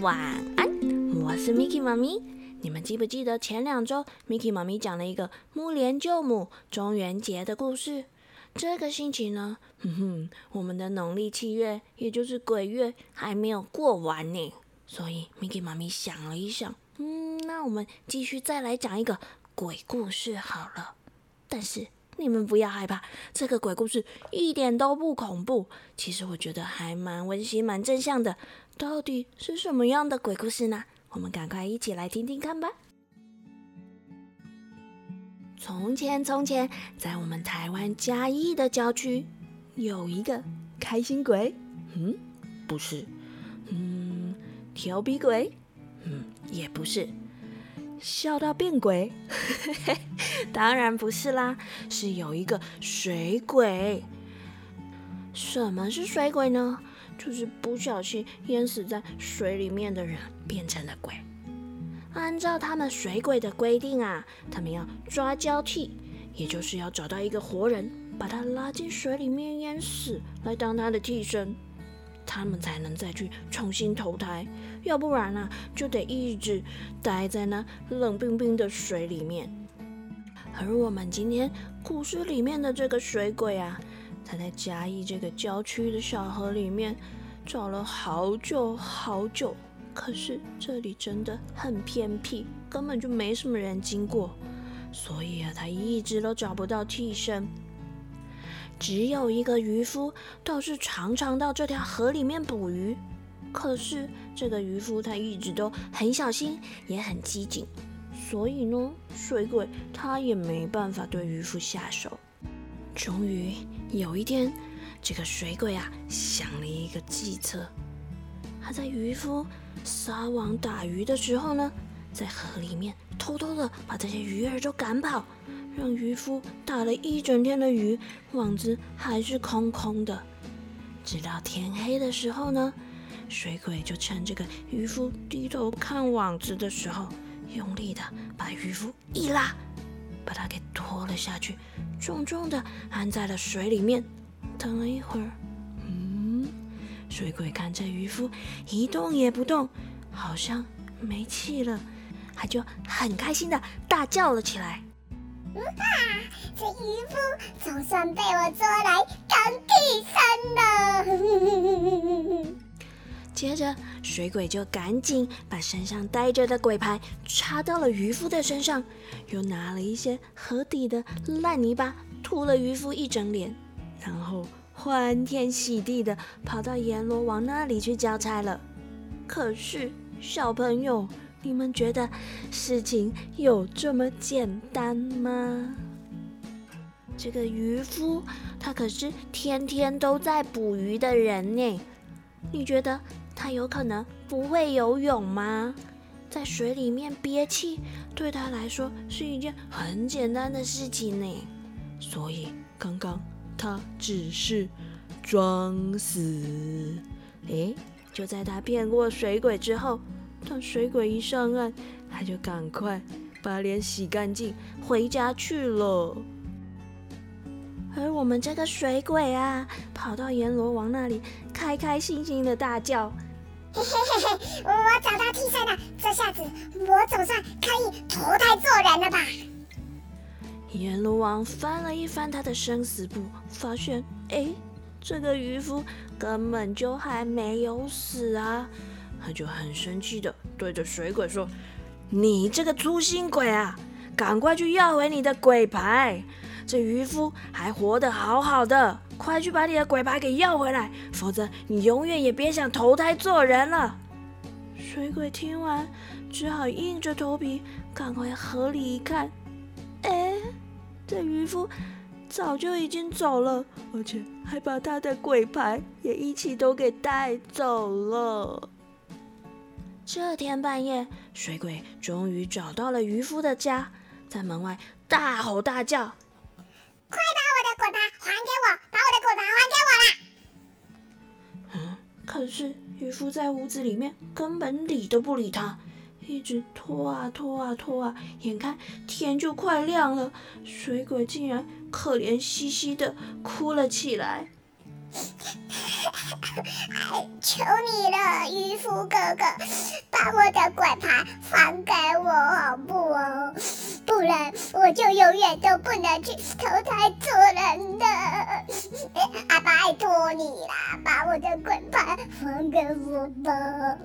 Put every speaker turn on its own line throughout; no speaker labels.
晚安，我是 Miki 妈咪。你们记不记得前两周 Miki 妈咪讲了一个木莲救母中元节的故事？这个星期呢，哼哼，我们的农历七月，也就是鬼月，还没有过完呢。所以 Miki 妈咪想了一想，嗯，那我们继续再来讲一个鬼故事好了。但是你们不要害怕，这个鬼故事一点都不恐怖。其实我觉得还蛮温馨、蛮正向的。到底是什么样的鬼故事呢？我们赶快一起来听听看吧。从前，从前，在我们台湾嘉义的郊区，有一个开心鬼。嗯，不是。嗯，调皮鬼。嗯，也不是。笑到变鬼？当然不是啦，是有一个水鬼。什么是水鬼呢？就是不小心淹死在水里面的人变成了鬼。按照他们水鬼的规定啊，他们要抓交替，也就是要找到一个活人，把他拉进水里面淹死，来当他的替身，他们才能再去重新投胎。要不然呢，就得一直待在那冷冰冰的水里面。而我们今天故事里面的这个水鬼啊。他在嘉义这个郊区的小河里面找了好久好久，可是这里真的很偏僻，根本就没什么人经过，所以啊，他一直都找不到替身。只有一个渔夫倒是常常到这条河里面捕鱼，可是这个渔夫他一直都很小心，也很机警，所以呢，水鬼他也没办法对渔夫下手。终于有一天，这个水鬼啊想了一个计策。他在渔夫撒网打鱼的时候呢，在河里面偷偷的把这些鱼儿都赶跑，让渔夫打了一整天的鱼，网子还是空空的。直到天黑的时候呢，水鬼就趁这个渔夫低头看网子的时候，用力的把渔夫一拉。把它给拖了下去，重重的按在了水里面。等了一会儿，嗯，水鬼看着渔夫一动也不动，好像没气了，他就很开心的大叫了起来：“
哇，这渔夫总算被我捉来当替身了！”
接着，水鬼就赶紧把身上带着的鬼牌插到了渔夫的身上，又拿了一些河底的烂泥巴涂了渔夫一整脸，然后欢天喜地的跑到阎罗王那里去交差了。可是，小朋友，你们觉得事情有这么简单吗？这个渔夫他可是天天都在捕鱼的人呢，你觉得？他有可能不会游泳吗？在水里面憋气，对他来说是一件很简单的事情呢。所以刚刚他只是装死。诶，就在他骗过水鬼之后，等水鬼一上岸，他就赶快把脸洗干净，回家去了。而我们这个水鬼啊，跑到阎罗王那里，开开心心的大叫。
嘿嘿嘿嘿，我找到替身了，这下子我总算可以投胎做人了吧？
阎罗王翻了一翻他的生死簿，发现，哎，这个渔夫根本就还没有死啊！他就很生气的对着水鬼说：“你这个粗心鬼啊，赶快去要回你的鬼牌！这渔夫还活得好好的。”快去把你的鬼牌给要回来，否则你永远也别想投胎做人了。水鬼听完，只好硬着头皮赶回河里一看，哎，这渔夫早就已经走了，而且还把他的鬼牌也一起都给带走了。这天半夜，水鬼终于找到了渔夫的家，在门外大吼大叫：“
快把我的果盘还给我！”把我的果盘
还给我啦！嗯，可是渔夫在屋子里面根本理都不理他，一直拖啊拖啊拖啊，眼看天就快亮了，水鬼竟然可怜兮兮的哭了起来。
求你了，渔夫哥哥，把我的果盘还给我好不好？不然我就永远都不能去投胎做人的。啊，拜托你啦，把我的鬼牌还给我吧。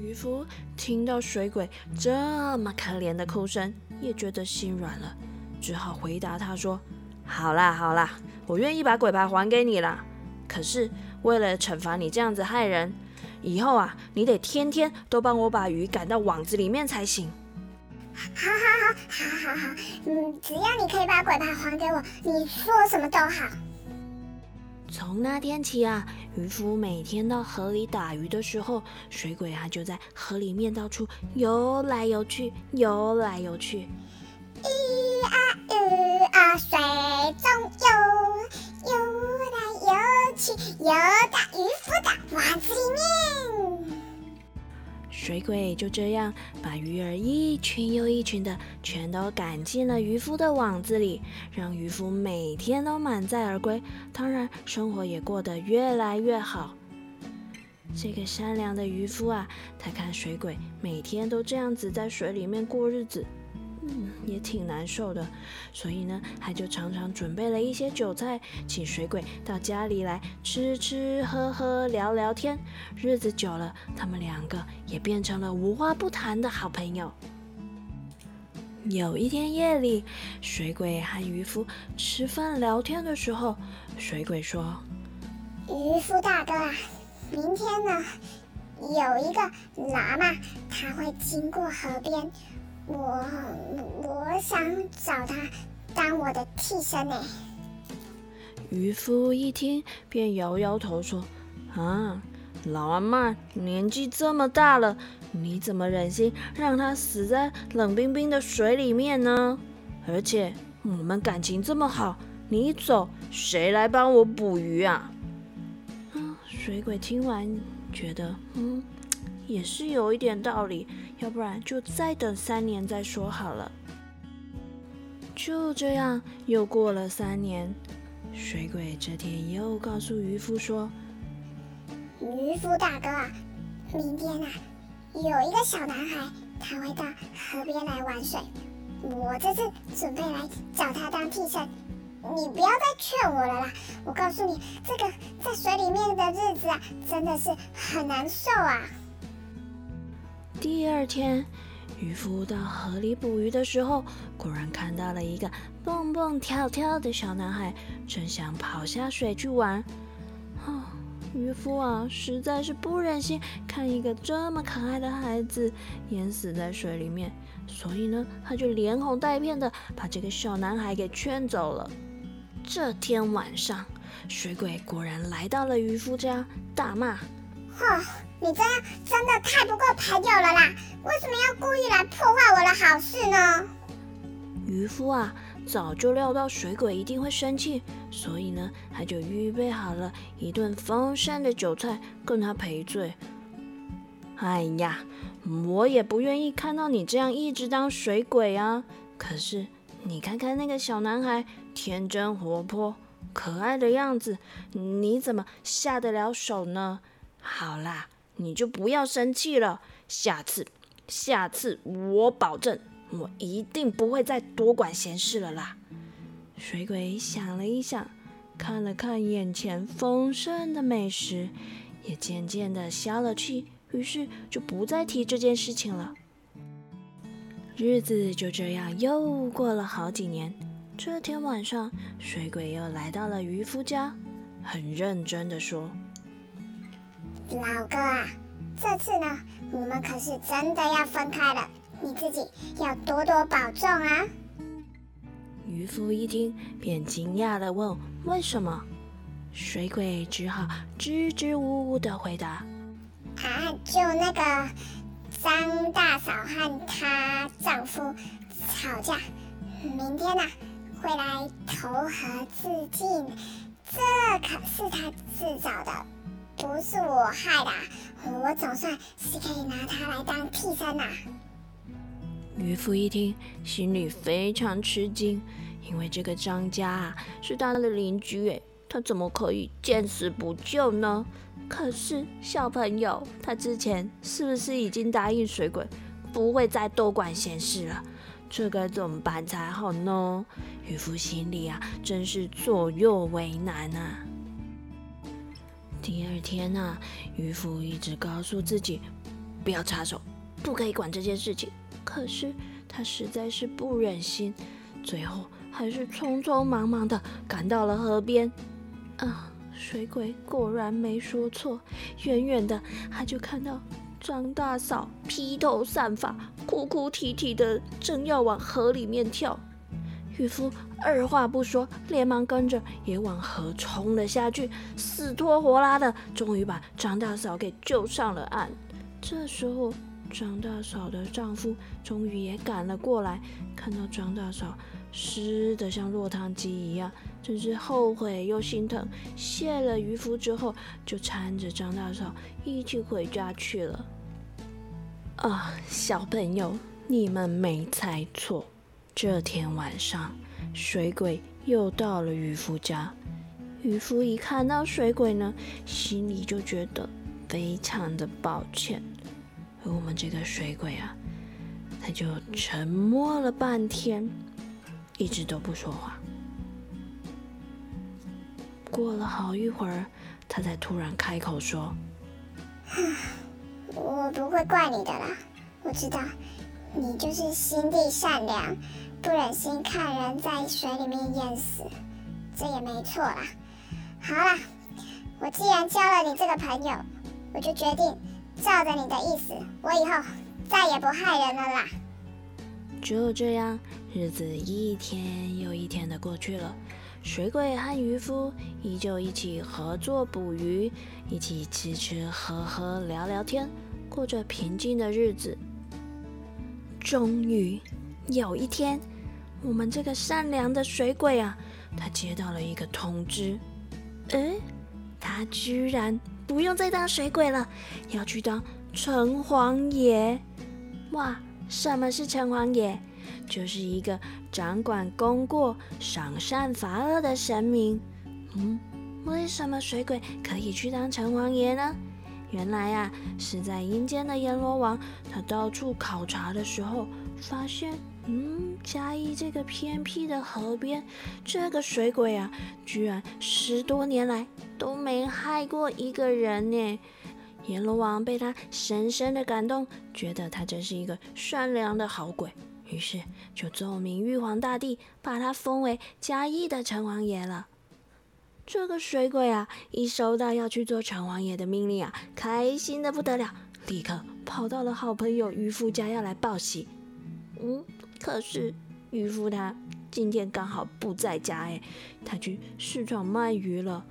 渔夫听到水鬼这么可怜的哭声，也觉得心软了，只好回答他说：“好啦好啦，我愿意把鬼牌还给你啦。可是为了惩罚你这样子害人，以后啊，你得天天都帮我把鱼赶到网子里面才行。”
好好好，好好好，嗯，只要你可以把鬼牌还给我，你说什么都好。
从那天起啊，渔夫每天到河里打鱼的时候，水鬼啊就在河里面到处游来游去，游来游去。
一啊二啊，水中游，去，游到渔夫的网子里面。
水鬼就这样把鱼儿一群又一群的全都赶进了渔夫的网子里，让渔夫每天都满载而归，当然生活也过得越来越好。这个善良的渔夫啊，他看水鬼每天都这样子在水里面过日子。嗯，也挺难受的，所以呢，他就常常准备了一些酒菜，请水鬼到家里来吃吃喝喝聊聊天。日子久了，他们两个也变成了无话不谈的好朋友。有一天夜里，水鬼和渔夫吃饭聊天的时候，水鬼说：“
渔夫大哥啊，明天呢，有一个喇嘛，他会经过河边。”我我想找他当我的替身呢。
渔夫一听，便摇摇头说：“啊，老阿妈年纪这么大了，你怎么忍心让他死在冷冰冰的水里面呢？而且我们感情这么好，你一走，谁来帮我捕鱼啊？”嗯，水鬼听完，觉得嗯。也是有一点道理，要不然就再等三年再说好了。就这样，又过了三年，水鬼这天又告诉渔夫说：“
渔夫大哥，明天啊，有一个小男孩，他会到河边来玩水。我这次准备来找他当替身，你不要再劝我了啦！我告诉你，这个在水里面的日子啊，真的是很难受啊。”
第二天，渔夫到河里捕鱼的时候，果然看到了一个蹦蹦跳跳的小男孩，正想跑下水去玩。啊，渔夫啊，实在是不忍心看一个这么可爱的孩子淹死在水里面，所以呢，他就连哄带骗的把这个小男孩给劝走了。这天晚上，水鬼果然来到了渔夫家，大骂：“
哈！”你这样真的太不够朋友了啦！为什么要故意来破坏我的好事呢？
渔夫啊，早就料到水鬼一定会生气，所以呢，他就预备好了一顿丰盛的酒菜跟他赔罪。哎呀，我也不愿意看到你这样一直当水鬼啊！可是你看看那个小男孩，天真活泼、可爱的样子，你怎么下得了手呢？好啦。你就不要生气了，下次，下次我保证，我一定不会再多管闲事了啦。水鬼想了一想，看了看眼前丰盛的美食，也渐渐的消了气，于是就不再提这件事情了。日子就这样又过了好几年。这天晚上，水鬼又来到了渔夫家，很认真的说。
老哥啊，这次呢，我们可是真的要分开了，你自己要多多保重啊。
渔夫一听，便惊讶的问：“为什么？”水鬼只好支支吾吾的回答：“
啊，就那个张大嫂和她丈夫吵架，明天呢会来投河自尽，这可是他自找的。”不是我害的，我总算是可以拿他来当替身啦。
渔夫一听，心里非常吃惊，因为这个张家啊是他的邻居，哎，他怎么可以见死不救呢？可是小朋友，他之前是不是已经答应水鬼，不会再多管闲事了？这该怎么办才好呢？渔夫心里啊，真是左右为难啊。第二天啊，渔夫一直告诉自己不要插手，不可以管这件事情。可是他实在是不忍心，最后还是匆匆忙忙的赶到了河边。啊，水鬼果然没说错，远远的他就看到。张大嫂披头散发、哭哭啼啼的，正要往河里面跳。渔夫二话不说，连忙跟着也往河冲了下去，死拖活拉的，终于把张大嫂给救上了岸。这时候，张大嫂的丈夫终于也赶了过来，看到张大嫂湿的像落汤鸡一样。真是后悔又心疼，谢了渔夫之后，就搀着张大嫂一起回家去了。啊，小朋友，你们没猜错，这天晚上水鬼又到了渔夫家。渔夫一看到水鬼呢，心里就觉得非常的抱歉。而我们这个水鬼啊，他就沉默了半天，一直都不说话。过了好一会儿，他才突然开口说：“
我不会怪你的啦，我知道你就是心地善良，不忍心看人在水里面淹死，这也没错啦。好啦，我既然交了你这个朋友，我就决定照着你的意思，我以后再也不害人了啦。”
就这样，日子一天又一天的过去了。水鬼和渔夫依旧一起合作捕鱼，一起吃吃喝喝聊聊天，过着平静的日子。终于有一天，我们这个善良的水鬼啊，他接到了一个通知，诶，他居然不用再当水鬼了，要去当城隍爷！哇，什么是城隍爷？就是一个掌管功过、赏善罚恶的神明。嗯，为什么水鬼可以去当城隍爷呢？原来呀，是在阴间的阎罗王，他到处考察的时候，发现，嗯，嘉义这个偏僻的河边，这个水鬼啊，居然十多年来都没害过一个人呢。阎罗王被他深深的感动，觉得他真是一个善良的好鬼。于是就奏明玉皇大帝，把他封为嘉义的城隍爷了。这个水鬼啊，一收到要去做城隍爷的命令啊，开心的不得了，立刻跑到了好朋友渔夫家要来报喜。嗯，可是渔夫他今天刚好不在家，哎，他去市场卖鱼了。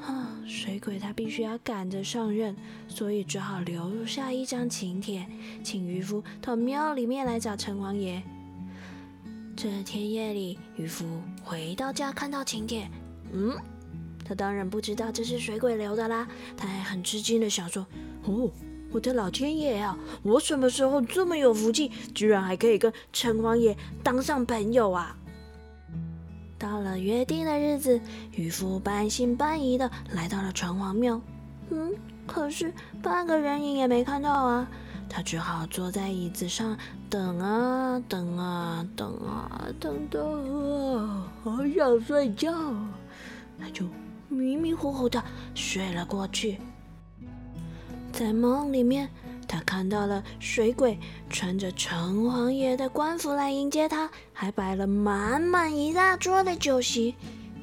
啊，水鬼他必须要赶着上任，所以只好留下一张请帖，请渔夫到庙里面来找城隍爷。这天夜里，渔夫回到家，看到请帖，嗯，他当然不知道这是水鬼留的啦，他还很吃惊的想说：“哦，我的老天爷啊，我什么时候这么有福气，居然还可以跟城隍爷当上朋友啊？”到了约定的日子，渔夫半信半疑的来到了城隍庙。嗯，可是半个人影也没看到啊。他只好坐在椅子上等啊等啊等啊，等到啊，好想睡觉。他就迷迷糊糊的睡了过去。在梦里面。他看到了水鬼穿着城隍爷的官服来迎接他，还摆了满满一大桌的酒席。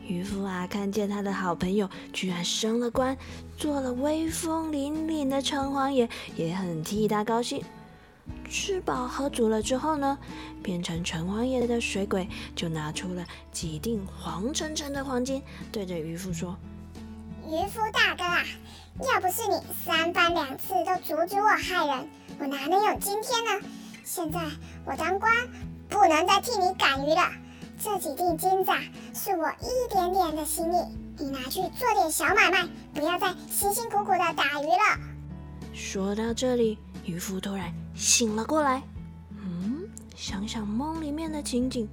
渔夫啊，看见他的好朋友居然升了官，做了威风凛凛的城隍爷，也很替他高兴。吃饱喝足了之后呢，变成城隍爷的水鬼就拿出了几锭黄澄澄的黄金，对着渔夫说：“
渔夫大哥啊！”要不是你三番两次都阻止我害人，我哪能有今天呢？现在我当官，不能再替你赶鱼了。这几锭金子啊，是我一点点的心意，你拿去做点小买卖，不要再辛辛苦苦的打鱼了。
说到这里，渔夫突然醒了过来，嗯，想想梦里面的情景，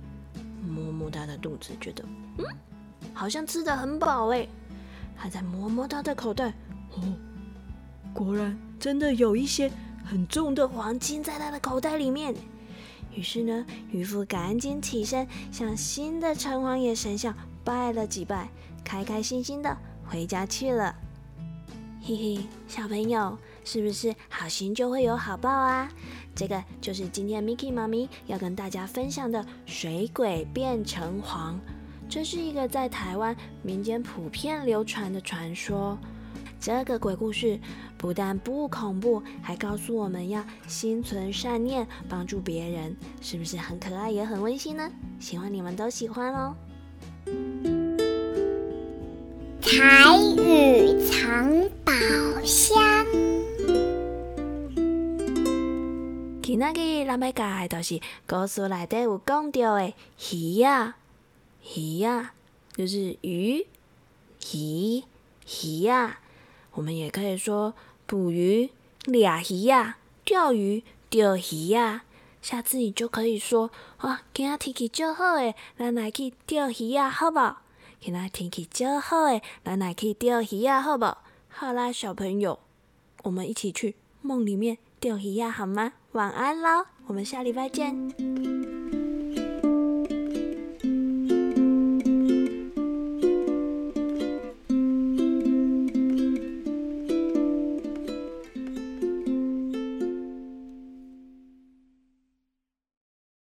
摸摸他的肚子，觉得，嗯，好像吃的很饱哎。他在摸摸他的口袋，哦，果然真的有一些很重的黄金在他的口袋里面。于是呢，渔夫赶紧起身，向新的城隍爷神像拜了几拜，开开心心的回家去了。嘿嘿，小朋友，是不是好心就会有好报啊？这个就是今天 Miki 妈咪要跟大家分享的水鬼变成黄。这是一个在台湾民间普遍流传的传说。这个鬼故事不但不恐怖，还告诉我们要心存善念，帮助别人，是不是很可爱也很温馨呢？希望你们都喜欢哦。
台语藏宝箱。
今仔日咱要教的就是故事内底有讲到的鱼啊，鱼啊，就是鱼，鱼，鱼啊。我们也可以说捕鱼、俩鱼呀、钓鱼、钓鱼呀。下次你就可以说啊，今仔天气真好诶，咱来去钓鱼啊，好不？今仔天气真好诶，咱来去钓鱼啊，好不？好啦，小朋友，我们一起去梦里面钓鱼呀，好吗？晚安喽，我们下礼拜见。